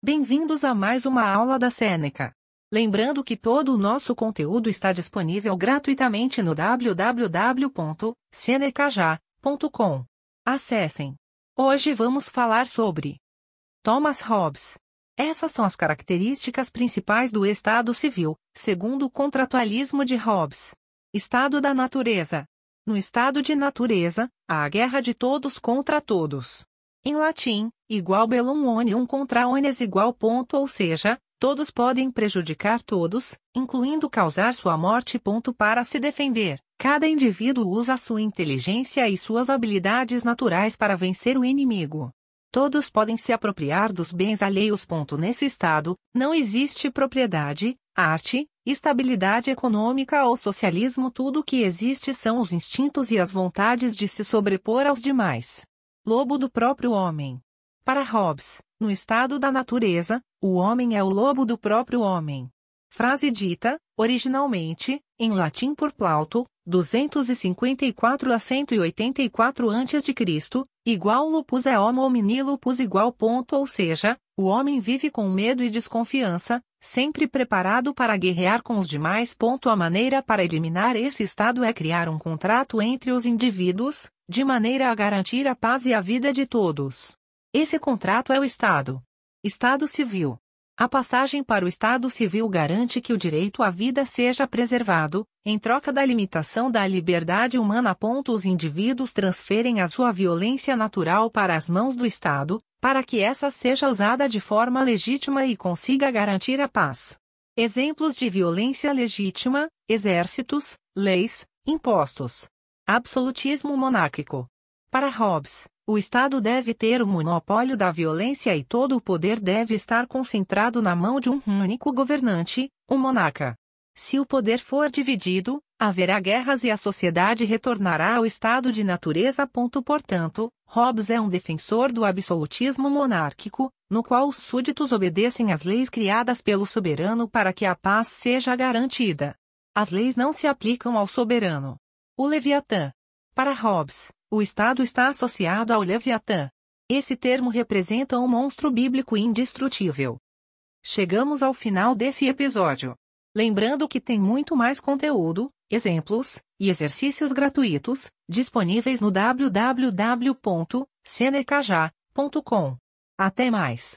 Bem-vindos a mais uma aula da Seneca. Lembrando que todo o nosso conteúdo está disponível gratuitamente no www.senecaja.com. Acessem. Hoje vamos falar sobre Thomas Hobbes. Essas são as características principais do Estado Civil, segundo o contratualismo de Hobbes. Estado da natureza. No estado de natureza, há a guerra de todos contra todos. Em latim, igual bellum omnium contra omnes igual ponto ou seja, todos podem prejudicar todos, incluindo causar sua morte ponto para se defender. Cada indivíduo usa sua inteligência e suas habilidades naturais para vencer o inimigo. Todos podem se apropriar dos bens alheios. Ponto. Nesse estado, não existe propriedade, arte, estabilidade econômica ou socialismo. Tudo o que existe são os instintos e as vontades de se sobrepor aos demais. Lobo do próprio homem. Para Hobbes, no estado da natureza, o homem é o lobo do próprio homem. Frase dita, originalmente, em latim por Plauto, 254 a 184 a.C., igual lupus é homo homini lupus igual ponto ou seja, o homem vive com medo e desconfiança, sempre preparado para guerrear com os demais. Ponto a maneira para eliminar esse estado é criar um contrato entre os indivíduos, de maneira a garantir a paz e a vida de todos. Esse contrato é o Estado. Estado Civil. A passagem para o Estado Civil garante que o direito à vida seja preservado, em troca da limitação da liberdade humana. Os indivíduos transferem a sua violência natural para as mãos do Estado, para que essa seja usada de forma legítima e consiga garantir a paz. Exemplos de violência legítima: exércitos, leis, impostos. Absolutismo monárquico. Para Hobbes, o Estado deve ter o monopólio da violência e todo o poder deve estar concentrado na mão de um único governante, o monarca. Se o poder for dividido, haverá guerras e a sociedade retornará ao estado de natureza. Portanto, Hobbes é um defensor do absolutismo monárquico, no qual os súditos obedecem às leis criadas pelo soberano para que a paz seja garantida. As leis não se aplicam ao soberano. O Leviatã. Para Hobbes, o Estado está associado ao Leviatã. Esse termo representa um monstro bíblico indestrutível. Chegamos ao final desse episódio. Lembrando que tem muito mais conteúdo, exemplos e exercícios gratuitos disponíveis no www.senecaja.com. Até mais!